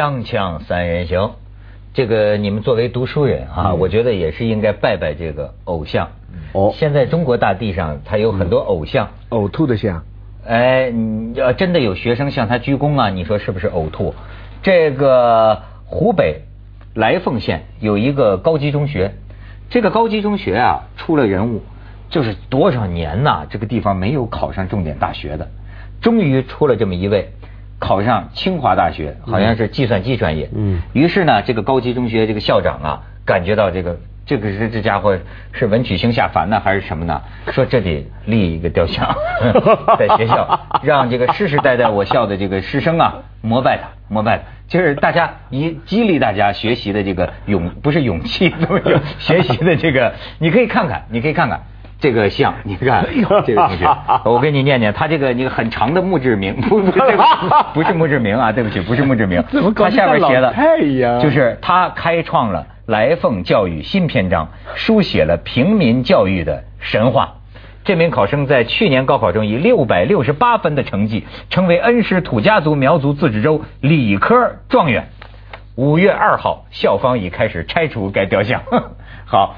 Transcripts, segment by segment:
锵锵三人行，这个你们作为读书人啊，我觉得也是应该拜拜这个偶像。哦现在中国大地上，他有很多偶像。呕吐的像，哎，你要真的有学生向他鞠躬啊，你说是不是呕吐？这个湖北来凤县有一个高级中学，这个高级中学啊出了人物，就是多少年呐、这个地方没有考上重点大学的，终于出了这么一位。考上清华大学，好像是计算机专业。嗯于是呢，这个高级中学这个校长啊，感觉到这个这个是这家伙是文曲星下凡呢，还是什么呢？说这得立一个雕像 在学校，让这个世世代代我校的这个师生啊膜拜他，膜拜他，就是大家以激励大家学习的这个勇，不是勇气，不是学习的这个，你可以看看，你可以看看。这个像，你看这个同学，我给你念念，他这个一个很长的墓志铭，不不，这个不是墓志铭啊，对不起，不是墓志铭，他下边写的就是他开创了来凤教育新篇章，书写了平民教育的神话。这名考生在去年高考中以六百六十八分的成绩，成为恩施土家族苗族自治州理科状元。五月二号，校方已开始拆除该雕像。好，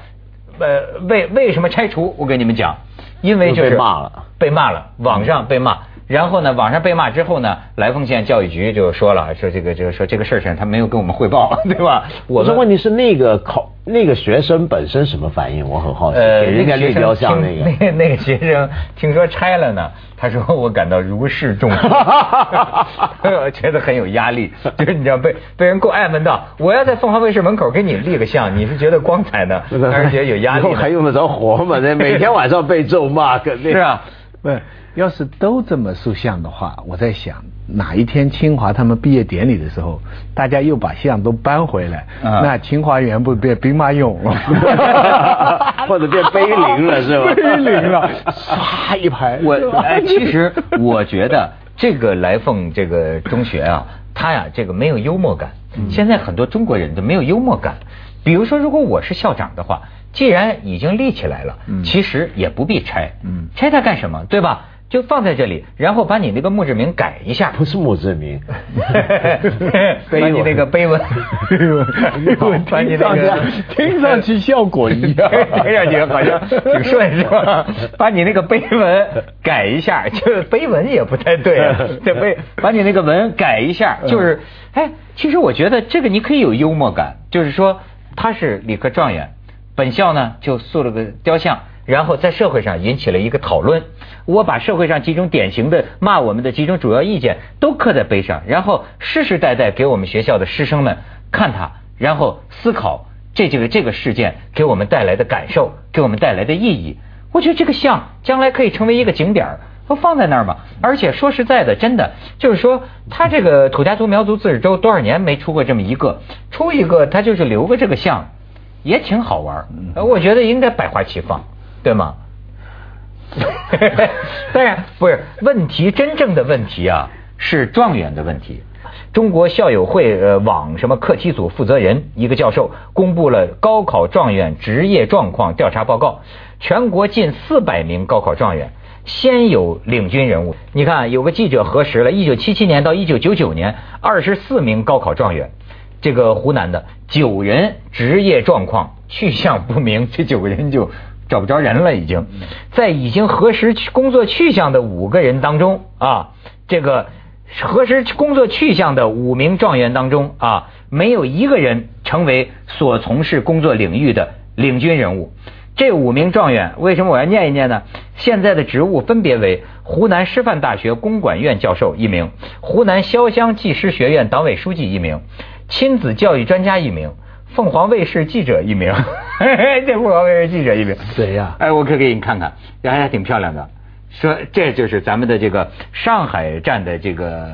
呃，为为什么拆除？我跟你们讲，因为就是被骂了，被骂了，网上被骂。然后呢，网上被骂之后呢，来凤县教育局就说了，说这个这个说这个事儿上他没有跟我们汇报，对吧？我说问题是那个考那个学生本身什么反应？我很好奇，呃，给人家立雕像那那个。那那个学生听说拆了呢，他说我感到如释重负，我觉得很有压力，就是你知道被被人够爱问到，我要在凤凰卫视门口给你立个像，你是觉得光彩呢，还是觉得有压力还？用得着活吗？那每天晚上被咒骂，肯定是啊。不是，要是都这么塑像的话，我在想哪一天清华他们毕业典礼的时候，大家又把像都搬回来，啊那清华园不变兵马俑了，或者变碑林了是吧碑林了，唰一排。我 哎，其实我觉得这个来凤这个中学啊，他呀这个没有幽默感。现在很多中国人都没有幽默感。比如说，如果我是校长的话，既然已经立起来了，嗯其实也不必拆。嗯拆它干什么？对吧？就放在这里，然后把你那个墓志铭改一下。不是墓志铭，把你那个碑文，把你那个听上去效果一样 听上去好像挺顺是吧？把你那个碑文改一下，就是碑文也不太对啊，对碑把你那个文改一下，就是，哎，其实我觉得这个你可以有幽默感，就是说他是理科状元，本校呢就塑了个雕像。然后在社会上引起了一个讨论，我把社会上几种典型的骂我们的几种主要意见都刻在碑上，然后世世代代给我们学校的师生们看它，然后思考这这个这个事件给我们带来的感受，给我们带来的意义。我觉得这个像将来可以成为一个景点，都放在那儿嘛。而且说实在的，真的就是说，他这个土家族苗族自治州多少年没出过这么一个，出一个他就是留个这个像，也挺好玩我觉得应该百花齐放，对吗？当然不是问题，真正的问题啊是状元的问题。中国校友会呃网什么课题组负责人一个教授公布了高考状元职业状况调查报告，全国近四百名高考状元。先有领军人物，你看有个记者核实了，一九七七年到一九九九年，二十四名高考状元，这个湖南的九人职业状况去向不明，这九个人就找不着人了，已经在已经核实工作去向的五个人当中啊，这个核实工作去向的五名状元当中啊，没有一个人成为所从事工作领域的领军人物。这五名状元为什么我要念一念呢？现在的职务分别为湖南师范大学公管院教授一名，湖南潇湘技师学院党委书记一名，亲子教育专家一名，凤凰卫视记者一名。这凤凰卫视记者一名，谁呀哎，我可给你看看，还还挺漂亮的。说这就是咱们的这个上海站的这个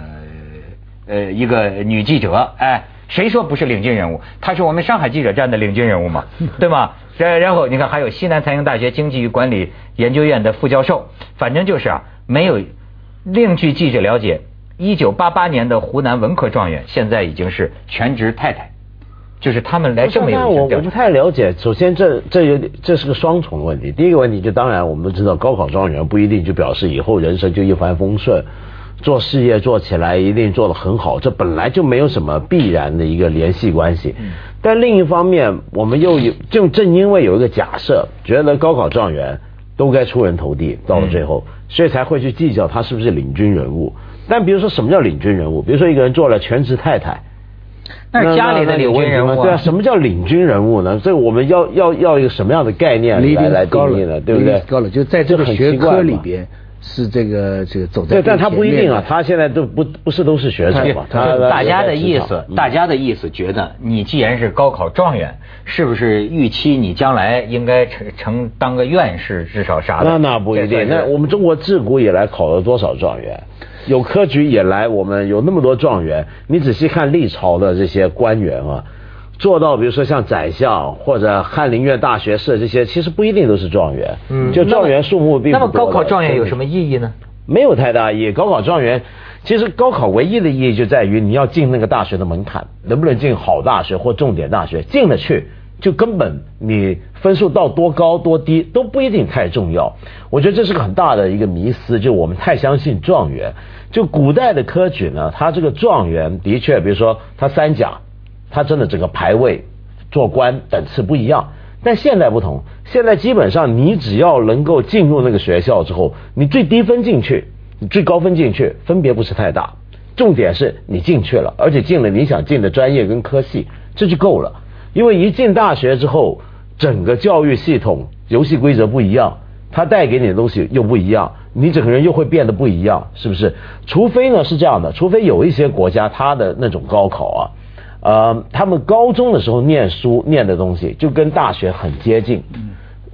呃一个女记者，哎，谁说不是领军人物？她是我们上海记者站的领军人物嘛，对吗？然然后你看还有西南财经大学经济与管理研究院的副教授，反正就是啊，没有。另据记者了解，一九八八年的湖南文科状元，现在已经是全职太太，就是他们来这么一个我我不太了解。首先这，这有点这是个双重的问题。第一个问题就当然我们都知道，高考状元不一定就表示以后人生就一帆风顺。做事业做起来一定做得很好，这本来就没有什么必然的一个联系关系。但另一方面，我们又有就正因为有一个假设，觉得高考状元都该出人头地，到了最后，所以才会去计较他是不是领军人物。但比如说什么叫领军人物？比如说一个人做了全职太太。那是家里的领军人物。对啊，什么叫领军人物呢？这我们要要要一个什么样的概念来来定义呢？对不对？高了，就在这个学科里边是这个这个走在。对，但他不一定啊，他现在都不不是都是学生嘛。他大家的意思，大家的意思觉得你既然是高考状元，是不是预期你将来应该成成当个院士，至少啥的？那那不一定。那我们中国自古以来考了多少状元？有科举以来，我们有那么多状元。你仔细看历朝的这些官员啊，做到比如说像宰相或者翰林院大学士这些，其实不一定都是状元。嗯，就状元数目并不那么高考状元有什么意义呢？没有太大意义。高考状元其实高考唯一的意义就在于你要进那个大学的门槛，能不能进好大学或重点大学，进得去。就根本你分数到多高多低都不一定太重要，我觉得这是个很大的一个迷思，就我们太相信状元。就古代的科举呢，他这个状元的确，比如说他三甲，他真的整个排位做官等次不一样。但现在不同，现在基本上你只要能够进入那个学校之后，你最低分进去，你最高分进去，分别不是太大。重点是你进去了，而且进了你想进的专业跟科系，这就够了。因为一进大学之后，整个教育系统游戏规则不一样，它带给你的东西又不一样，你整个人又会变得不一样，是不是？除非呢是这样的，除非有一些国家它的那种高考啊，呃，他们高中的时候念书念的东西就跟大学很接近，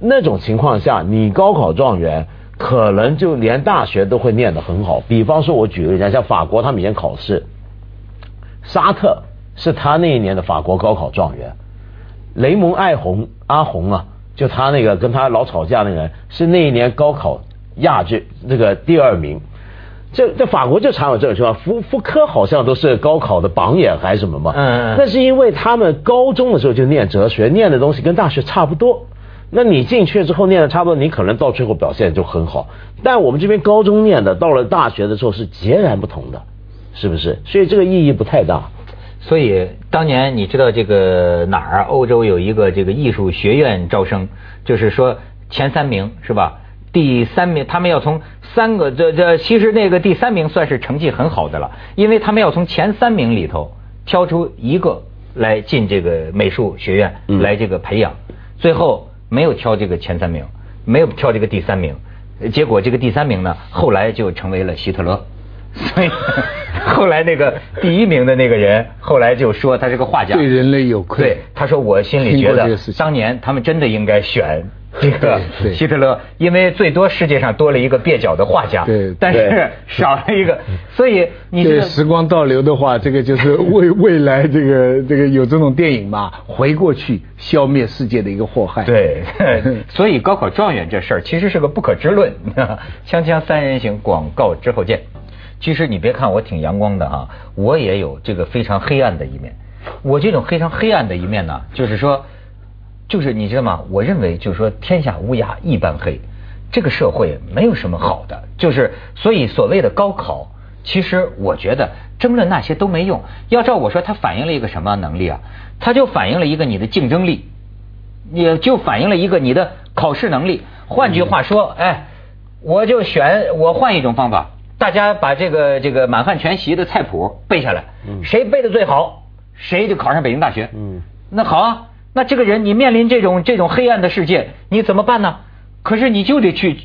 那种情况下，你高考状元可能就连大学都会念得很好。比方说，我举个例子，像法国他们以前考试，沙特是他那一年的法国高考状元。雷蒙爱红阿红啊，就他那个跟他老吵架那个人，是那一年高考亚军，那个第二名。这在法国就常有这种情况，福福科好像都是高考的榜眼还是什么嘛？嗯嗯。那是因为他们高中的时候就念哲学，念的东西跟大学差不多。那你进去之后念的差不多，你可能到最后表现就很好。但我们这边高中念的，到了大学的时候是截然不同的，是不是？所以这个意义不太大。所以当年你知道这个哪儿？欧洲有一个这个艺术学院招生，就是说前三名是吧？第三名他们要从三个这这其实那个第三名算是成绩很好的了，因为他们要从前三名里头挑出一个来进这个美术学院来这个培养，最后没有挑这个前三名，没有挑这个第三名，结果这个第三名呢后来就成为了希特勒。所以后来那个第一名的那个人，后来就说他是个画家，对人类有愧。对，他说我心里觉得，当年他们真的应该选这 个希特勒，因为最多世界上多了一个蹩脚的画家，对，但是 少了一个，所以你这时光倒流的话，这个就是未未来这个这个有这种电影嘛，回过去消灭世界的一个祸害。对，所以高考状元这事儿其实是个不可知论。锵锵三人行，广告之后见。其实你别看我挺阳光的啊，我也有这个非常黑暗的一面。我这种非常黑暗的一面呢，就是说，就是你知道吗？我认为就是说，天下乌鸦一般黑，这个社会没有什么好的。就是所以所谓的高考，其实我觉得争论那些都没用。要照我说，它反映了一个什么能力啊？它就反映了一个你的竞争力，也就反映了一个你的考试能力。换句话说，哎，我就选我换一种方法。大家把这个这个满汉全席的菜谱背下来，谁背的最好，谁就考上北京大学。嗯，那好啊，那这个人你面临这种这种黑暗的世界，你怎么办呢？可是你就得去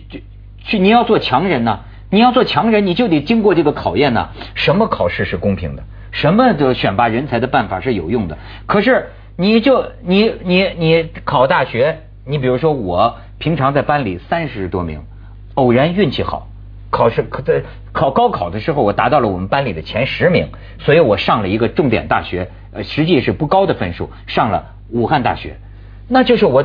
去，你要做强人呢，你要做强人，你就得经过这个考验呢。什么考试是公平的？什么的选拔人才的办法是有用的？可是你就你你你考大学，你比如说我平常在班里三十多名，偶然运气好。考试可在考高考的时候，我达到了我们班里的前十名，所以我上了一个重点大学，呃，实际是不高的分数，上了武汉大学，那就是我，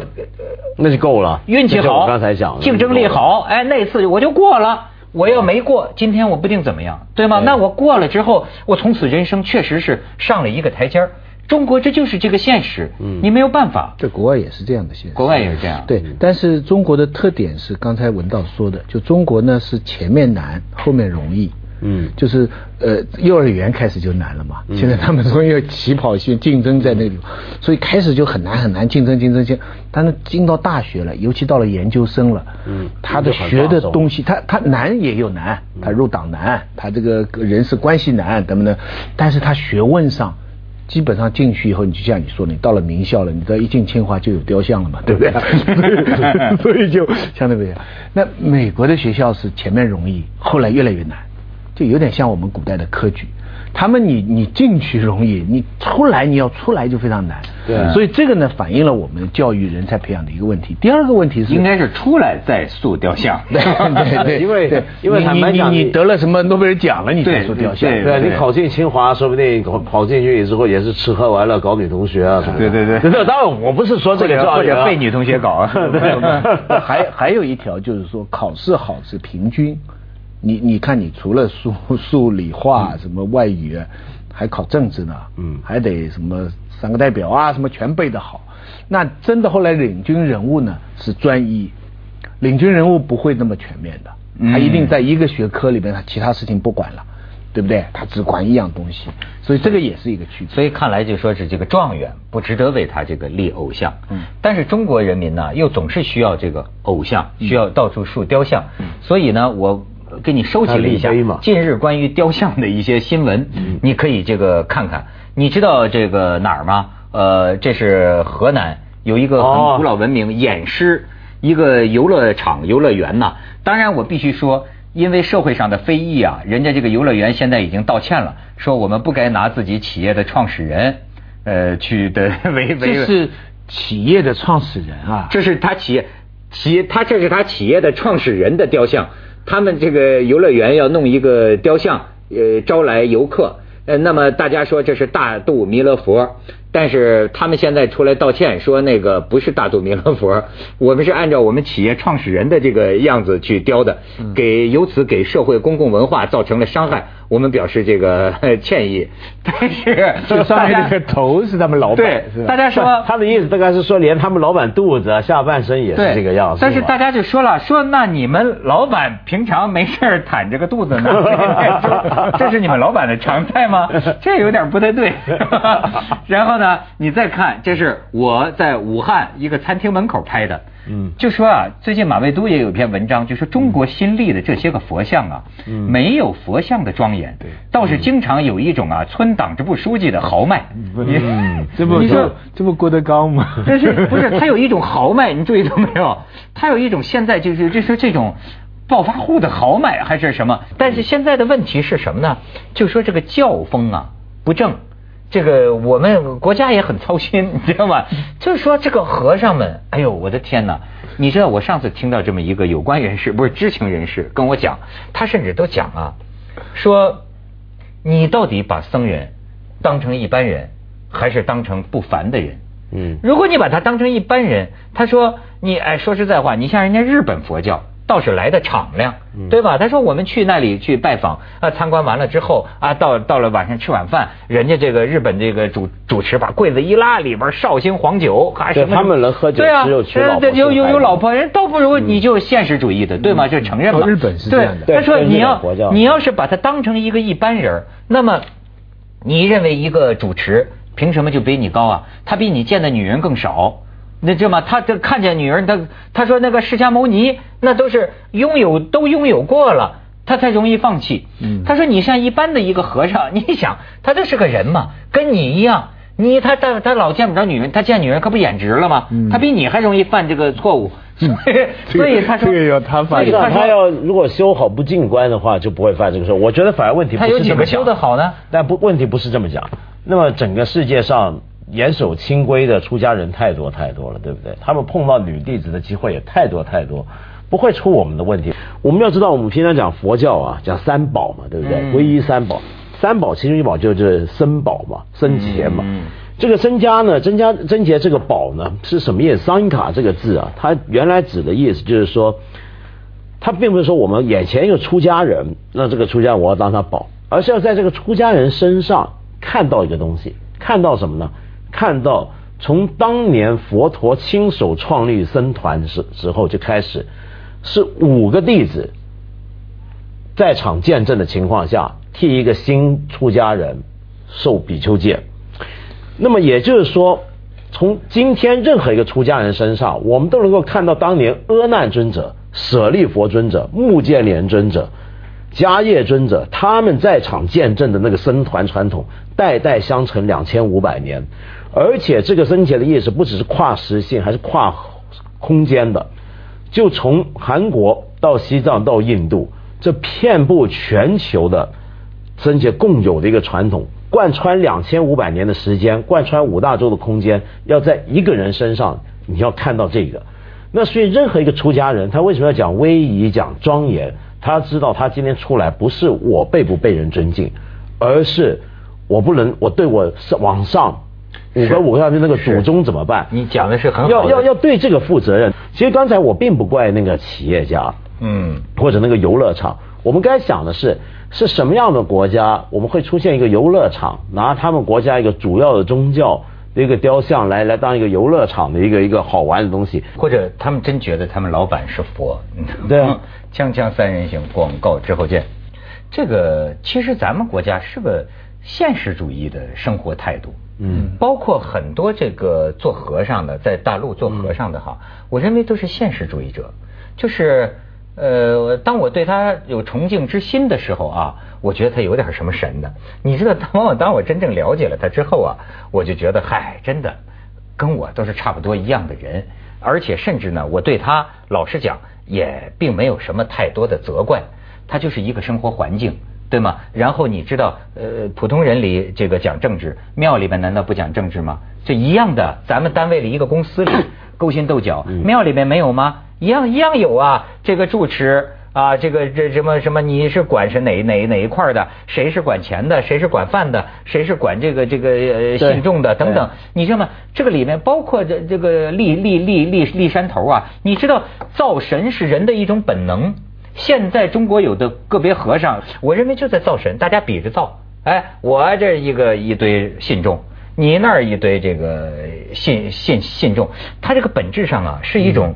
那就够了，运气好，我刚才讲，竞争力好，哎，那次我就过了，我要没过，今天我不定怎么样，对吗？那我过了之后，我从此人生确实是上了一个台阶儿。中国这就是这个现实，嗯，你没有办法。这国外也是这样的现实，国外也是这样。对，但是中国的特点是刚才文道说的，就中国呢是前面难，后面容易。嗯，就是呃幼儿园开始就难了嘛，现在他们说要起跑线竞争在那里，所以开始就很难很难竞争竞争竞，但是进到大学了，尤其到了研究生了，嗯，他的学的东西，他他难也有难，他入党难，他这个人事关系难等等，但是他学问上。基本上进去以后，你就像你说，你到了名校了，你到一进清华就有雕像了嘛，对不对？所以就相对不一样。那美国的学校是前面容易，后来越来越难，就有点像我们古代的科举。他们你你进去容易，你出来你要出来就非常难。对，所以这个呢反映了我们教育人才培养的一个问题。第二个问题是，应该是出来再塑雕像。对对 对，因为因为你你你得了什么诺贝尔奖了，你再塑雕像。对，你考进清华，说不定跑进去之后也是吃喝玩乐搞女同学啊。对 对对。这当然我不是说这个，或者被女同学搞啊。还还有一条就是说，考试好是平均。你你看，你除了数 数理化什么外语，还考政治呢，嗯，还得什么三个代表啊，什么全背得好。那真的后来领军人物呢是专一，领军人物不会那么全面的，他一定在一个学科里边，他其他事情不管了，对不对？他只管一样东西，所以这个也是一个区别。所以看来就说是这个状元不值得为他这个立偶像，嗯，但是中国人民呢又总是需要这个偶像，需要到处塑雕像，所以呢我。给你收集了一下近日关于雕像的一些新闻，你可以这个看看。你知道这个哪儿吗？呃，这是河南有一个很古老文明偃师一个游乐场游乐园呐。当然我必须说，因为社会上的非议啊，人家这个游乐园现在已经道歉了，说我们不该拿自己企业的创始人呃去的为 为。这是企业的创始人啊，这是他企业企业他这是他企业的创始人的雕像。他们这个游乐园要弄一个雕像，呃，招来游客，呃，那么大家说这是大肚弥勒佛，但是他们现在出来道歉，说那个不是大肚弥勒佛，我们是按照我们企业创始人的这个样子去雕的，给由此给社会公共文化造成了伤害。我们表示这个 歉意，但是这上面这个头是他们老板，对，大家说他的意思大概是说，连他们老板肚子下半身也是这个样子。但是大家就说了，说那你们老板平常没事坦着个肚子呢，这是你们老板的常态吗？这有点不太对。然后呢，你再看，这是我在武汉一个餐厅门口拍的。嗯，就说啊，最近马未都也有一篇文章，就说中国新立的这些个佛像啊，没有佛像的庄严，对，倒是经常有一种啊，村党支部书记的豪迈。嗯，这不，你说这不郭德纲吗？但是不是他有一种豪迈？你注意到没有？他有一种现在就是就是这种暴发户的豪迈还是什么？但是现在的问题是什么呢？就说这个教风啊不正。这个我们国家也很操心，你知道吗？就是说这个和尚们，哎呦，我的天哪！你知道我上次听到这么一个有关人士，不是知情人士跟我讲，他甚至都讲啊，说你到底把僧人当成一般人，还是当成不凡的人？嗯，如果你把他当成一般人，他说你哎，说实在话，你像人家日本佛教。倒是来的敞亮，对吧？他说我们去那里去拜访啊，参观完了之后啊，到到了晚上吃晚饭，人家这个日本这个主主持把柜子一拉，里边绍兴黄酒还什么？他们能喝酒，对啊，有有有老婆人，倒不如你就现实主义的，对吗？就承认嘛。日本是这样的。他说你要你要是把他当成一个一般人，那么你认为一个主持凭什么就比你高啊？他比你见的女人更少。那这么，他这看见女人，他他说那个释迦牟尼，那都是拥有都拥有过了，他才容易放弃。嗯，他说你像一般的一个和尚，你想他这是个人嘛，跟你一样，你他他他老见不着女人，他见女人可不眼直了吗？他比你还容易犯这个错误。所以他说，这个要他犯。他要如果修好不进关的话，就不会犯这个错。我觉得反而问题不是这么他有几个修的好呢？但不问题不是这么讲。那么整个世界上。严守清规的出家人太多太多了，对不对？他们碰到女弟子的机会也太多太多，不会出我们的问题。我们要知道，我们平常讲佛教啊，讲三宝嘛，对不对？皈依三宝，三宝其中一宝就是僧宝嘛，僧伽嘛。这个僧伽呢，僧伽僧伽这个宝呢是什么意思？桑因卡这个字啊，它原来指的意思就是说，它并不是说我们眼前一个出家人，那这个出家我要当他宝，而是要在这个出家人身上看到一个东西，看到什么呢？看到从当年佛陀亲手创立僧团时时候就开始，是五个弟子在场见证的情况下，替一个新出家人受比丘戒。那么也就是说，从今天任何一个出家人身上，我们都能够看到当年阿难尊者、舍利佛尊者、目犍连尊者、迦叶尊者他们在场见证的那个僧团传统，代代相承两千五百年。而且这个僧节的意识不只是跨时性，还是跨空间的。就从韩国到西藏到印度，这遍布全球的僧节共有的一个传统。贯穿两千五百年的时间，贯穿五大洲的空间，要在一个人身上，你要看到这个。那所以，任何一个出家人，他为什么要讲威仪、讲庄严？他知道，他今天出来不是我被不被人尊敬，而是我不能，我对我往上五个五个上去那个祖宗怎么办？你讲的是很好，要要要对这个负责任。其实刚才我并不怪那个企业家，嗯，或者那个游乐场，我们该想的是。是什么样的国家，我们会出现一个游乐场，拿他们国家一个主要的宗教的一个雕像来来当一个游乐场的一个一个好玩的东西，或者他们真觉得他们老板是佛，对啊，锵锵三人行，广告之后见。这个其实咱们国家是个现实主义的生活态度，嗯，包括很多这个做和尚的，在大陆做和尚的哈，我认为都是现实主义者，就是。呃，当我对他有崇敬之心的时候啊，我觉得他有点什么神的。你知道，往往当我真正了解了他之后啊，我就觉得，嗨，真的跟我都是差不多一样的人。而且甚至呢，我对他老实讲，也并没有什么太多的责怪。他就是一个生活环境，对吗？然后你知道，呃，普通人里这个讲政治，庙里面难道不讲政治吗？这一样的，咱们单位里一个公司里勾心斗角，庙里面没有吗？一样一样有啊，这个住持啊，这个这什么什么，你是管是哪哪哪一块的？谁是管钱的？谁是管饭的？谁是管这个这个信众的？等等，你知道吗？这个里面包括这这个立立立立立山头啊，你知道造神是人的一种本能。现在中国有的个别和尚，我认为就在造神，大家比着造。哎，我这一个一堆信众，你那儿一堆这个信信信众，他这个本质上啊是一种。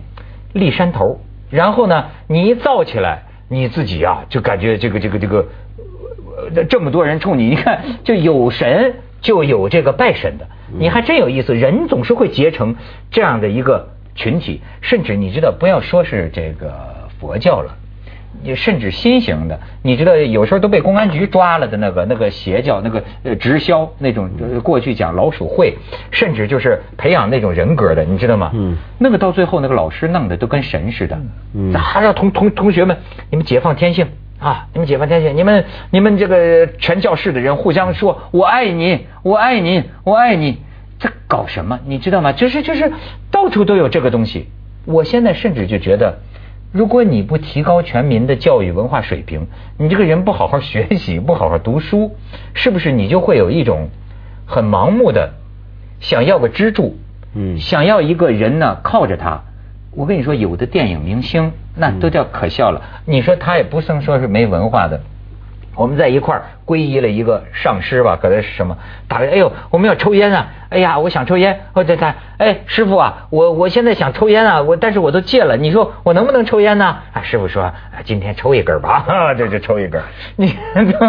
立山头，然后呢，你一造起来，你自己啊，就感觉这个这个这个，这么多人冲你，一看就有神就有这个拜神的，你还真有意思。人总是会结成这样的一个群体，甚至你知道，不要说是这个佛教了。你甚至新型的，你知道有时候都被公安局抓了的那个那个邪教，那个呃直销那种，过去讲老鼠会，甚至就是培养那种人格的，你知道吗？嗯，那个到最后那个老师弄的都跟神似的。嗯，还让同同同学们，你们解放天性啊！你们解放天性，你们你们这个全教室的人互相说“我爱你，我爱你，我爱你”，这搞什么？你知道吗？就是就是到处都有这个东西。我现在甚至就觉得。如果你不提高全民的教育文化水平，你这个人不好好学习，不好好读书，是不是你就会有一种很盲目的想要个支柱？嗯，想要一个人呢靠着他。我跟你说，有的电影明星那都叫可笑了。你说他也不能说是没文化的。我们在一块儿皈依了一个上师吧，搁那是什么？打个哎呦，我们要抽烟啊！哎呀，我想抽烟。哦，对对，哎，师傅啊，我我现在想抽烟啊，我但是我都戒了。你说我能不能抽烟呢？啊，师傅说，今天抽一根吧，这就抽一根。你，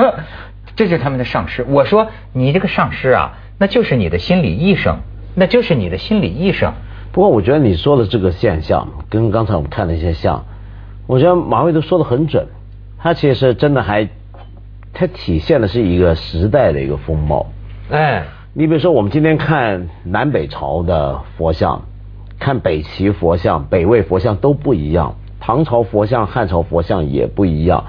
这就是他们的上师。我说你这个上师啊，那就是你的心理医生，那就是你的心理医生。不过我觉得你说的这个现象，跟刚才我们看的一些像，我觉得马未都说的很准。他其实真的还。它体现的是一个时代的一个风貌，哎，你比如说我们今天看南北朝的佛像，看北齐佛像、北魏佛像都不一样，唐朝佛像、汉朝佛像也不一样，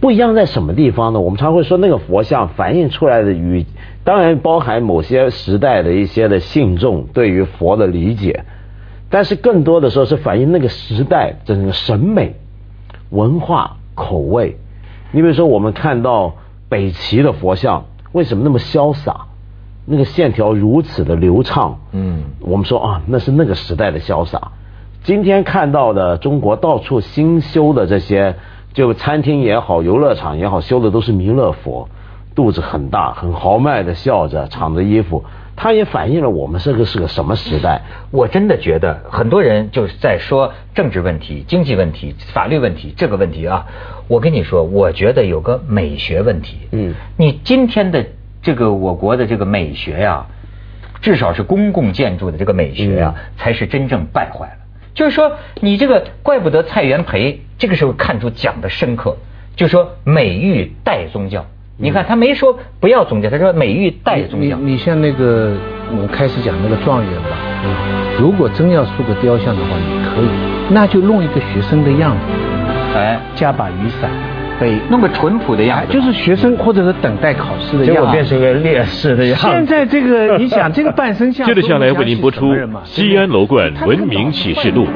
不一样在什么地方呢？我们常会说那个佛像反映出来的与，当然包含某些时代的一些的信众对于佛的理解，但是更多的时候是反映那个时代整个审美、文化、口味。你比如说，我们看到北齐的佛像，为什么那么潇洒？那个线条如此的流畅。嗯，我们说啊，那是那个时代的潇洒。今天看到的中国到处新修的这些，就餐厅也好，游乐场也好，修的都是弥勒佛，肚子很大，很豪迈的笑着，敞着衣服，它也反映了我们这个是个什么时代。我真的觉得很多人就是在说政治问题、经济问题、法律问题这个问题啊。我跟你说，我觉得有个美学问题。嗯，你今天的这个我国的这个美学呀，至少是公共建筑的这个美学呀，才是真正败坏了。就是说，你这个怪不得蔡元培这个时候看出讲的深刻，就说美育代宗教。你看他没说不要宗教，他说美育代宗教。你你像那个我开始讲那个状元吧，如果真要塑个雕像的话，也可以，那就弄一个学生的样子，哎，加把雨伞，背，弄个淳朴的样子，就是学生或者是等待考试的样子，结果变成个烈士的样子。现在这个你想这个半身像，接着下来为您播出《西安楼观文明启示录》。